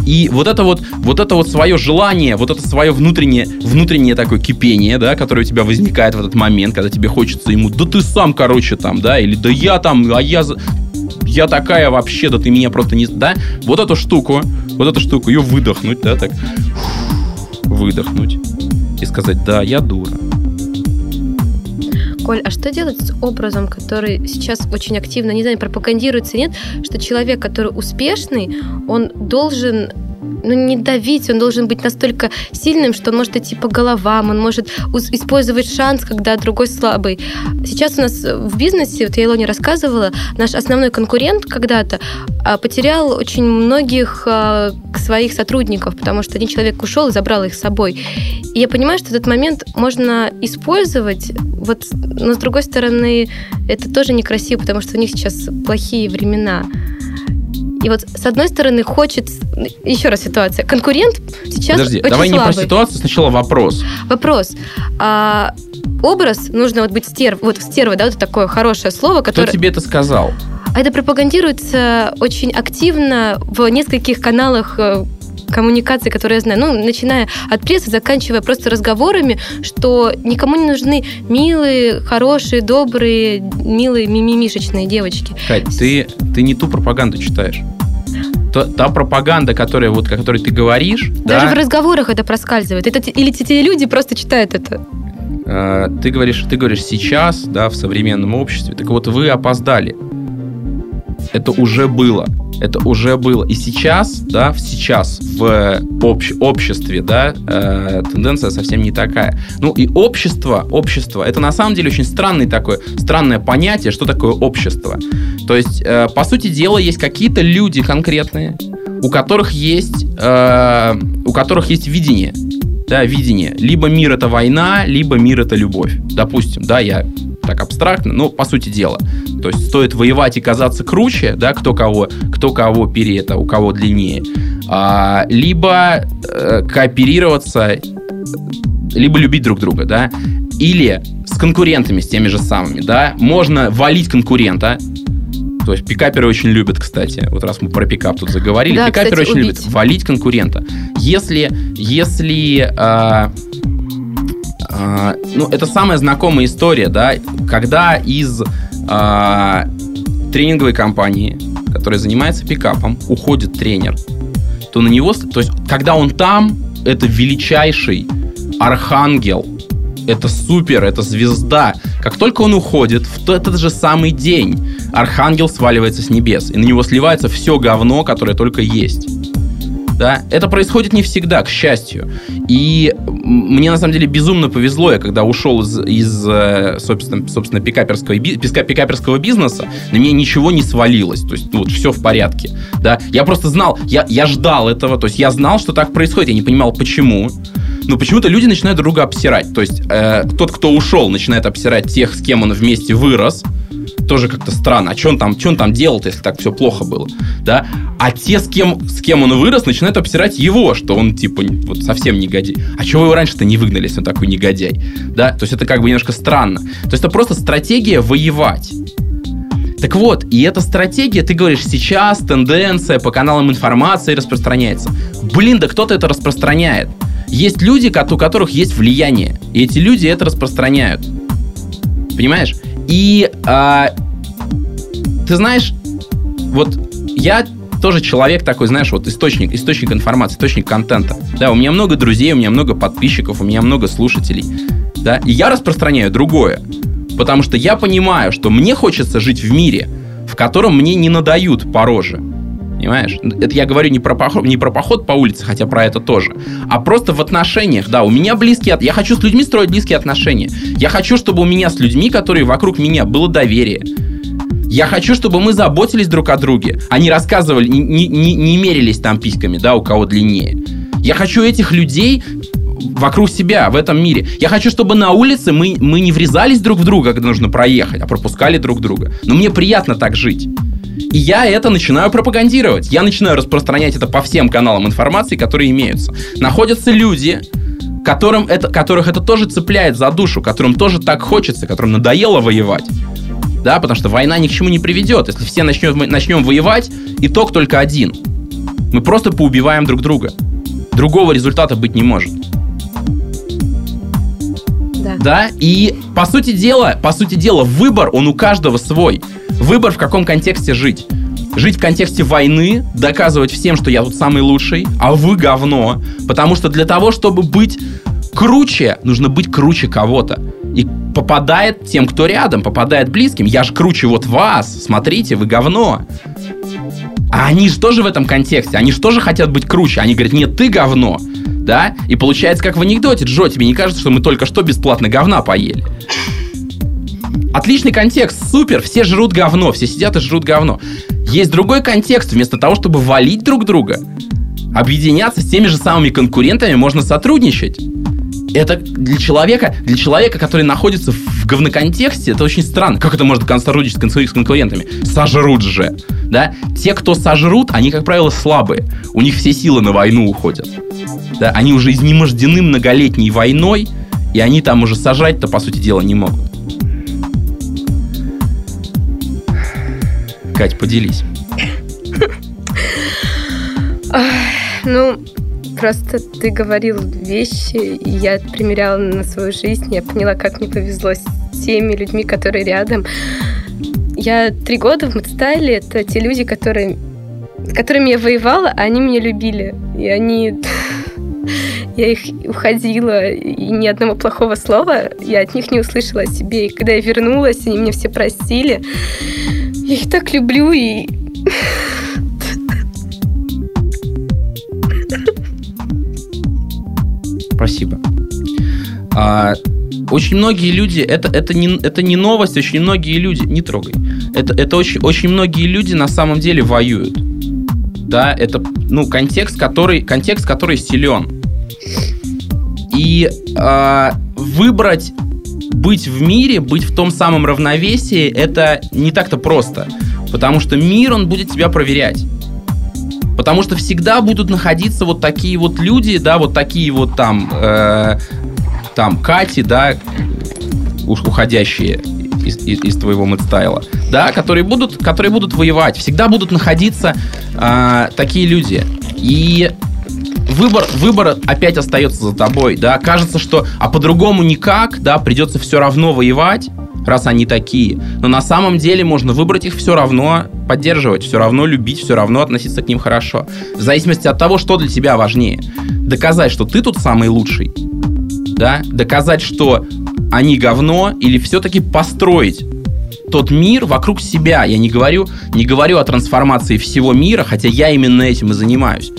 И вот это вот, вот это вот свое желание, вот это свое внутреннее, внутреннее такое кипение, да, которое у тебя возникает в этот момент, когда тебе хочется ему, да ты сам, короче, там, да, или да я там, а я я такая вообще, да ты меня просто не... Да? Вот эту штуку, вот эту штуку, ее выдохнуть, да, так. Выдохнуть. И сказать, да, я дура. Коль, а что делать с образом, который сейчас очень активно, не знаю, пропагандируется, нет, что человек, который успешный, он должен ну, не давить, он должен быть настолько сильным, что он может идти по головам, он может использовать шанс, когда другой слабый. Сейчас у нас в бизнесе, вот я Илоне рассказывала, наш основной конкурент когда-то а, потерял очень многих а, своих сотрудников, потому что один человек ушел и забрал их с собой. И я понимаю, что этот момент можно использовать, вот, но с другой стороны, это тоже некрасиво, потому что у них сейчас плохие времена. И вот с одной стороны хочет... Еще раз ситуация. Конкурент сейчас Подожди, очень давай слабый. не про ситуацию, сначала вопрос. Вопрос. А, образ нужно вот быть стерв... Вот стерва, да, вот такое хорошее слово, которое... Кто тебе это сказал? А это пропагандируется очень активно в нескольких каналах э, коммуникации, которые я знаю, ну, начиная от прессы, заканчивая просто разговорами, что никому не нужны милые, хорошие, добрые, милые, мимимишечные девочки. Кать, ты, ты не ту пропаганду читаешь та, та пропаганда, которая вот, о которой ты говоришь, даже да, в разговорах это проскальзывает. Это или те люди просто читают это. Э, ты говоришь, ты говоришь сейчас, да, в современном обществе. Так вот, вы опоздали. Это уже было это уже было. И сейчас, да, сейчас в общ, обществе, да, э, тенденция совсем не такая. Ну и общество, общество, это на самом деле очень странный такое, странное понятие, что такое общество. То есть, э, по сути дела, есть какие-то люди конкретные, у которых есть, э, у которых есть видение, да, видение. Либо мир это война, либо мир это любовь. Допустим, да, я так абстрактно, но по сути дела. То есть стоит воевать и казаться круче, да, кто кого, кто кого пере это, у кого длиннее, а, либо э, кооперироваться, либо любить друг друга, да, или с конкурентами, с теми же самыми, да, можно валить конкурента, то есть пикаперы очень любят, кстати, вот раз мы про пикап тут заговорили, да, пикаперы кстати, очень убить. любят валить конкурента. Если, если э, а, ну, это самая знакомая история, да, когда из а, тренинговой компании, которая занимается пикапом, уходит тренер, то на него, то есть, когда он там, это величайший архангел, это супер, это звезда. Как только он уходит, в этот же самый день архангел сваливается с небес, и на него сливается все говно, которое только есть да, это происходит не всегда, к счастью. И мне, на самом деле, безумно повезло, я когда ушел из, из э, собственно, собственно пикаперского, пикаперского бизнеса, на меня ничего не свалилось, то есть, ну, вот, все в порядке, да. Я просто знал, я, я ждал этого, то есть, я знал, что так происходит, я не понимал, почему. Но почему-то люди начинают друга обсирать. То есть, э, тот, кто ушел, начинает обсирать тех, с кем он вместе вырос, Тоже как-то странно. А что он там, что он там делал если так все плохо было? Да? А те, с кем, с кем он вырос, начинают обсирать его, что он, типа, вот совсем негодяй. А чего вы его раньше-то не выгнали, если он такой негодяй? Да? То есть это как бы немножко странно. То есть это просто стратегия воевать. Так вот, и эта стратегия, ты говоришь, сейчас тенденция по каналам информации распространяется. Блин, да кто-то это распространяет. Есть люди, у которых есть влияние, и эти люди это распространяют. Понимаешь? И а, ты знаешь, вот я тоже человек такой, знаешь, вот источник, источник информации, источник контента. Да, у меня много друзей, у меня много подписчиков, у меня много слушателей. Да, и я распространяю другое. Потому что я понимаю, что мне хочется жить в мире, в котором мне не надают по. Понимаешь? Это я говорю не про, поход, не про поход по улице, хотя про это тоже, а просто в отношениях. Да, у меня близкие... Я хочу с людьми строить близкие отношения. Я хочу, чтобы у меня с людьми, которые вокруг меня, было доверие. Я хочу, чтобы мы заботились друг о друге, не рассказывали, не, не, не мерились там письками, да, у кого длиннее. Я хочу этих людей вокруг себя, в этом мире. Я хочу, чтобы на улице мы, мы не врезались друг в друга, когда нужно проехать, а пропускали друг друга. Но мне приятно так жить. И я это начинаю пропагандировать. Я начинаю распространять это по всем каналам информации, которые имеются. Находятся люди, которым это, которых это тоже цепляет за душу, которым тоже так хочется, которым надоело воевать. Да, потому что война ни к чему не приведет. Если все начнем, начнем воевать, итог только один. Мы просто поубиваем друг друга. Другого результата быть не может. Да. да, и по сути дела, по сути дела, выбор, он у каждого свой. Выбор в каком контексте жить. Жить в контексте войны, доказывать всем, что я тут самый лучший, а вы говно. Потому что для того, чтобы быть круче, нужно быть круче кого-то. И попадает тем, кто рядом, попадает близким. Я же круче вот вас, смотрите, вы говно. А они же тоже в этом контексте, они же тоже хотят быть круче. Они говорят, нет, ты говно да? И получается, как в анекдоте, Джо, тебе не кажется, что мы только что бесплатно говна поели? Отличный контекст, супер, все жрут говно, все сидят и жрут говно. Есть другой контекст, вместо того, чтобы валить друг друга, объединяться с теми же самыми конкурентами, можно сотрудничать. Это для человека, для человека, который находится в говноконтексте, это очень странно. Как это может сотрудничать с конкурентами? Сожрут же. Да? Те, кто сожрут, они, как правило, слабые. У них все силы на войну уходят. Да, они уже изнемождены многолетней войной, и они там уже сажать-то, по сути дела, не могут. Кать, поделись. Ну, просто ты говорил вещи, и я примеряла на свою жизнь, я поняла, как мне повезло с теми людьми, которые рядом. Я три года в Мудстайле, это те люди, которые, с которыми я воевала, а они меня любили. И они я их уходила, и ни одного плохого слова я от них не услышала о себе. И когда я вернулась, они меня все простили. Я их так люблю, и... Спасибо. А, очень многие люди, это, это, не, это не новость, очень многие люди, не трогай, это, это очень, очень многие люди на самом деле воюют. Да, это ну, контекст, который, контекст, который силен. И э, выбрать быть в мире, быть в том самом равновесии, это не так-то просто. Потому что мир, он будет тебя проверять. Потому что всегда будут находиться вот такие вот люди, да, вот такие вот там, э, там, Кати, да, уж уходящие из, из, из твоего мэтстайла, да, которые будут, которые будут воевать. Всегда будут находиться э, такие люди. И выбор, выбор опять остается за тобой, да, кажется, что, а по-другому никак, да, придется все равно воевать, раз они такие. Но на самом деле можно выбрать их все равно поддерживать, все равно любить, все равно относиться к ним хорошо. В зависимости от того, что для тебя важнее. Доказать, что ты тут самый лучший, да, доказать, что они говно, или все-таки построить тот мир вокруг себя. Я не говорю, не говорю о трансформации всего мира, хотя я именно этим и занимаюсь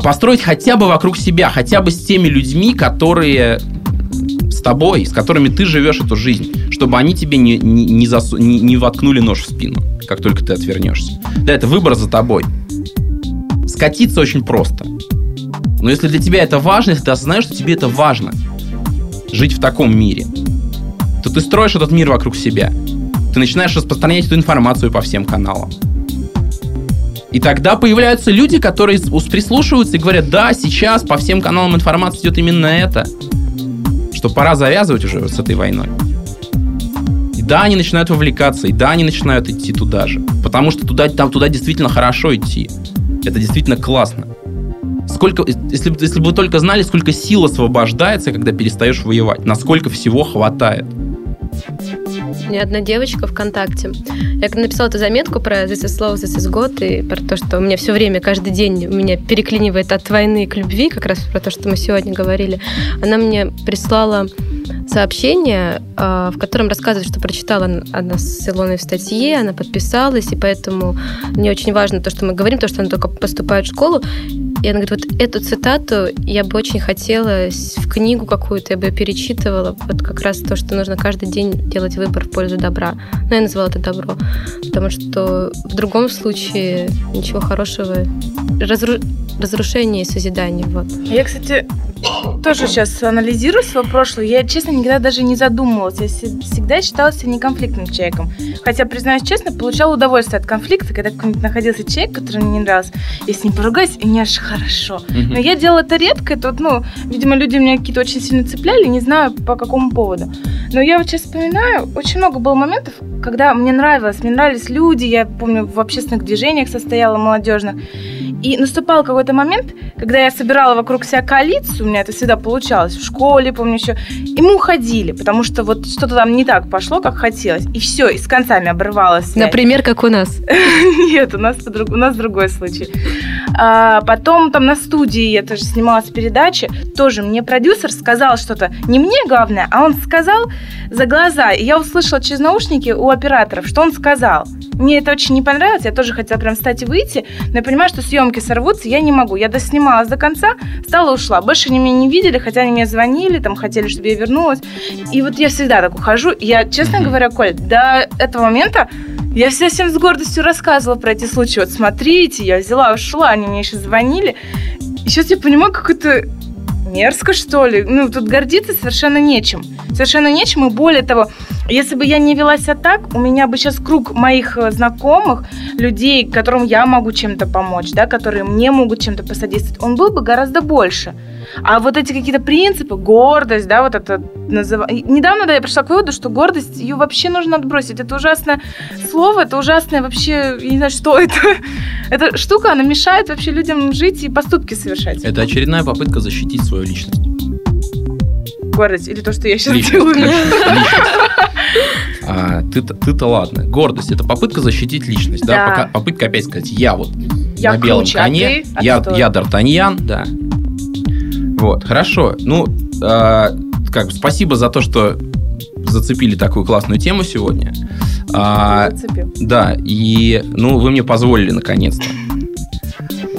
а построить хотя бы вокруг себя, хотя бы с теми людьми, которые с тобой, с которыми ты живешь эту жизнь, чтобы они тебе не, не, не, засу, не, не воткнули нож в спину, как только ты отвернешься. Да, это выбор за тобой. Скатиться очень просто. Но если для тебя это важно, если ты осознаешь, что тебе это важно, жить в таком мире, то ты строишь этот мир вокруг себя. Ты начинаешь распространять эту информацию по всем каналам. И тогда появляются люди, которые прислушиваются и говорят, да, сейчас по всем каналам информация идет именно это. Что пора завязывать уже с этой войной. И да, они начинают вовлекаться, и да, они начинают идти туда же. Потому что туда, там, туда действительно хорошо идти. Это действительно классно. Сколько, если, бы- если бы вы только знали, сколько сил освобождается, когда перестаешь воевать, насколько всего хватает. У меня одна девочка ВКонтакте. Я написала эту заметку про This is Love, This is God, и про то, что у меня все время, каждый день у меня переклинивает от войны к любви, как раз про то, что мы сегодня говорили. Она мне прислала сообщение, а, в котором рассказывает, что прочитала она с Илоной в статье, она подписалась, и поэтому мне очень важно то, что мы говорим, то, что она только поступает в школу. И она говорит, вот эту цитату я бы очень хотела в книгу какую-то, я бы её перечитывала. Вот как раз то, что нужно каждый день делать выбор в пользу добра. Но я назвала это добро. Потому что в другом случае ничего хорошего. Разру- Разрушение и созидание. Вот. Я, кстати, тоже сейчас анализирую свое прошлое. Я, честно, никогда даже не задумывалась. Я се- всегда считала себя неконфликтным человеком. Хотя, признаюсь честно, получала удовольствие от конфликта, когда какой-нибудь находился человек, который мне не нравился. Я с ним поругаюсь, и мне аж хорошо. Но я делала это редко. Вот, ну, видимо, люди меня какие-то очень сильно цепляли, не знаю по какому поводу. Но я вот сейчас вспоминаю, очень много было моментов, когда мне нравилось, мне нравились люди, я помню, в общественных движениях состояла молодежных. И наступал какой-то момент, когда я собирала вокруг себя коалицию, у меня это всегда получалось, в школе, помню еще, и мы уходили, потому что вот что-то там не так пошло, как хотелось. И все, и с концами обрывалась связь. Например, как у нас. Нет, у нас, у нас другой случай. А, потом там на студии я тоже снималась передачи. Тоже мне продюсер сказал что-то. Не мне главное, а он сказал за глаза. И я услышала через наушники у операторов, что он сказал. Мне это очень не понравилось. Я тоже хотела прям встать и выйти. Но я понимаю, что съемки сорвутся, я не могу. Я доснималась до конца, стала ушла. Больше они меня не видели, хотя они мне звонили, там хотели, чтобы я вернулась. И вот я всегда так ухожу. Я, честно Мгм. говоря, Коль, до этого момента я вся всем с гордостью рассказывала про эти случаи. Вот смотрите, я взяла, ушла, они мне еще звонили. И сейчас я понимаю, как это мерзко, что ли. Ну, тут гордиться совершенно нечем. Совершенно нечем, и более того, если бы я не вела себя так, у меня бы сейчас круг моих э, знакомых, людей, которым я могу чем-то помочь, да, которые мне могут чем-то посодействовать, он был бы гораздо больше. А вот эти какие-то принципы, гордость, да, вот это называ... и Недавно, да, я пришла к выводу, что гордость, ее вообще нужно отбросить. Это ужасное слово, это ужасное вообще, я не знаю, что это. Эта штука, она мешает вообще людям жить и поступки совершать. Это очередная попытка защитить свою личность. Гордость или то, что я сейчас Личность, делаю. А, ты-то, ты-то ладно. Гордость это попытка защитить личность, да? Да. Пока- попытка опять сказать, я вот Я на белом круче, а коне, ты? А я, ты я Д'Артаньян, да. Вот, хорошо. Ну, а, как спасибо за то, что зацепили такую классную тему сегодня. А, да, и ну вы мне позволили наконец-то.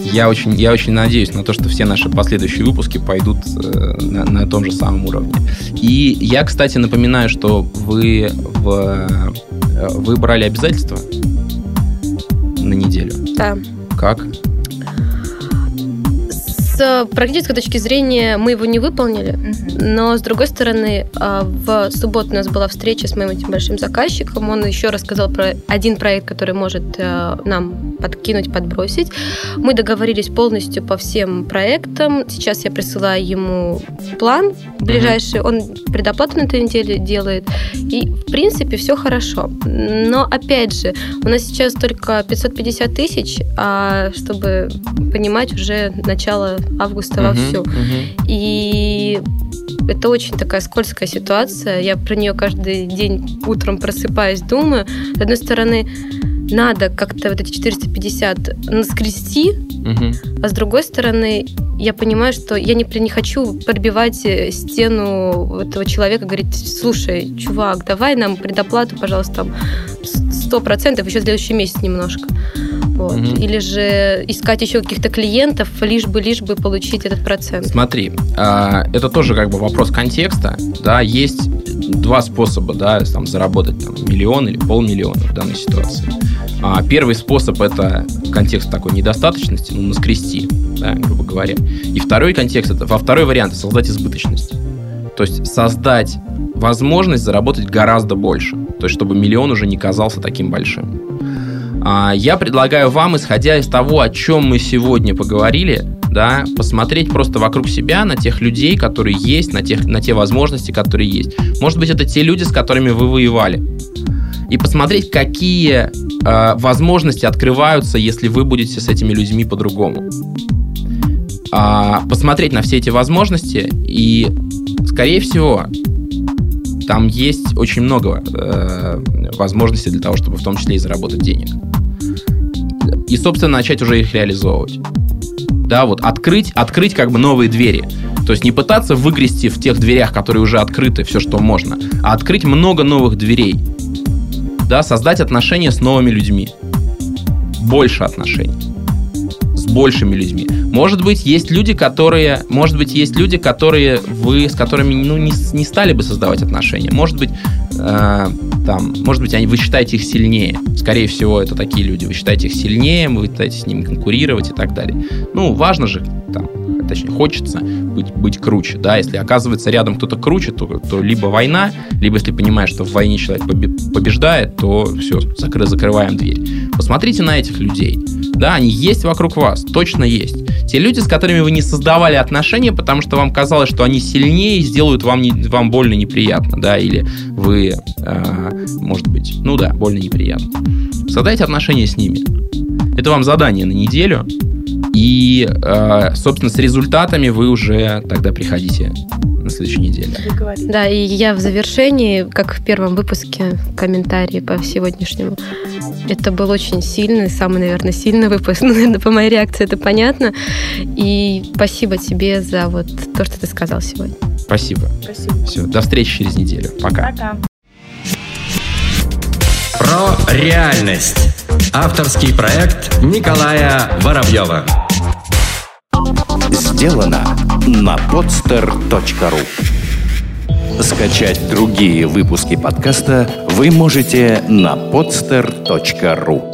Я очень, я очень надеюсь на то, что все наши последующие выпуски пойдут э, на, на том же самом уровне. И я, кстати, напоминаю, что вы, в, э, вы брали обязательства на неделю. Да. Как? С практической точки зрения мы его не выполнили, но с другой стороны, а, в субботу у нас была встреча с моим этим большим заказчиком. Он еще рассказал про один проект, который может э, нам подкинуть, подбросить. Мы договорились полностью по всем проектам. Сейчас я присылаю ему план ближайший. Он предоплату на этой неделе делает. И, в принципе, все хорошо. Но, опять же, у нас сейчас только 550 тысяч, а чтобы понимать, уже начало августа Мгм, вовсю. мгм. И это очень такая скользкая ситуация. Я про нее каждый день утром просыпаюсь, думаю. С одной стороны, надо как-то вот эти 450 наскрести, Мгм. а с другой стороны, я понимаю, что я не, не хочу пробивать э, стену этого человека, говорить, слушай, чувак, давай нам предоплату, пожалуйста, там сто процентов еще в следующий месяц немножко. Вот. Мгм. Или же искать еще каких-то клиентов, лишь бы, лишь бы получить этот процент. Смотри, а, это тоже как бы вопрос контекста. Да, есть два способа, да, там, заработать там, миллион или полмиллиона в данной ситуации. А, Первый способ это контекст такой недостаточности, ну, наскрести, да, грубо говоря. И второй контекст это, во второй вариант создать избыточность. То есть создать возможность заработать гораздо больше. То есть, чтобы миллион уже не казался таким большим. А, я предлагаю вам, исходя из того, о чем мы сегодня поговорили, да, посмотреть просто вокруг себя на тех людей, которые есть, на, тех, на те возможности, которые есть. Может быть, это те люди, с которыми вы воевали. И посмотреть, какие э, возможности открываются, если вы будете с этими людьми по-другому. А, посмотреть на все эти возможности и, скорее всего, там есть очень много э, возможностей для того, чтобы в том числе и заработать денег. И, собственно, начать уже их реализовывать да, вот открыть, открыть как бы новые двери. То есть не пытаться выгрести в тех дверях, которые уже открыты, все, что можно, а открыть много новых дверей. Да, создать отношения с новыми людьми. Больше отношений. Большими людьми. Может быть, есть люди, которые, может быть, есть люди, которые вы, с которыми ну, не, не стали бы создавать отношения. Может быть, э, там, может быть, они, вы считаете их сильнее. Скорее всего, это такие люди. Вы считаете их сильнее, вы пытаетесь с ними конкурировать и так далее. Ну, важно же, там, точнее, хочется быть, быть круче, да, если оказывается рядом кто-то круче, то, то либо война, либо если понимаешь, что в войне человек побеждает, то все, закры, закрываем дверь. Посмотрите на этих людей, да, они есть вокруг вас, точно есть. Те люди, с которыми вы не создавали отношения, потому что вам казалось, что они сильнее и сделают вам, не, вам больно неприятно, да, или вы, э, может быть, ну да, больно неприятно. Создайте отношения с ними. Это вам задание на неделю, и, э, собственно, с результатами вы уже тогда приходите на следующей неделе. Да, и я в завершении, как в первом выпуске, комментарии по сегодняшнему. Это был очень сильный, самый, наверное, сильный выпуск. Ну, наверное, по моей реакции это понятно. И спасибо тебе за вот то, что ты сказал сегодня. Спасибо. Спасибо. Все, до встречи через неделю. Пока. Пока. Про реальность. Авторский проект Николая Воробьева. Сделано на podster.ru Скачать другие выпуски подкаста вы можете на podster.ru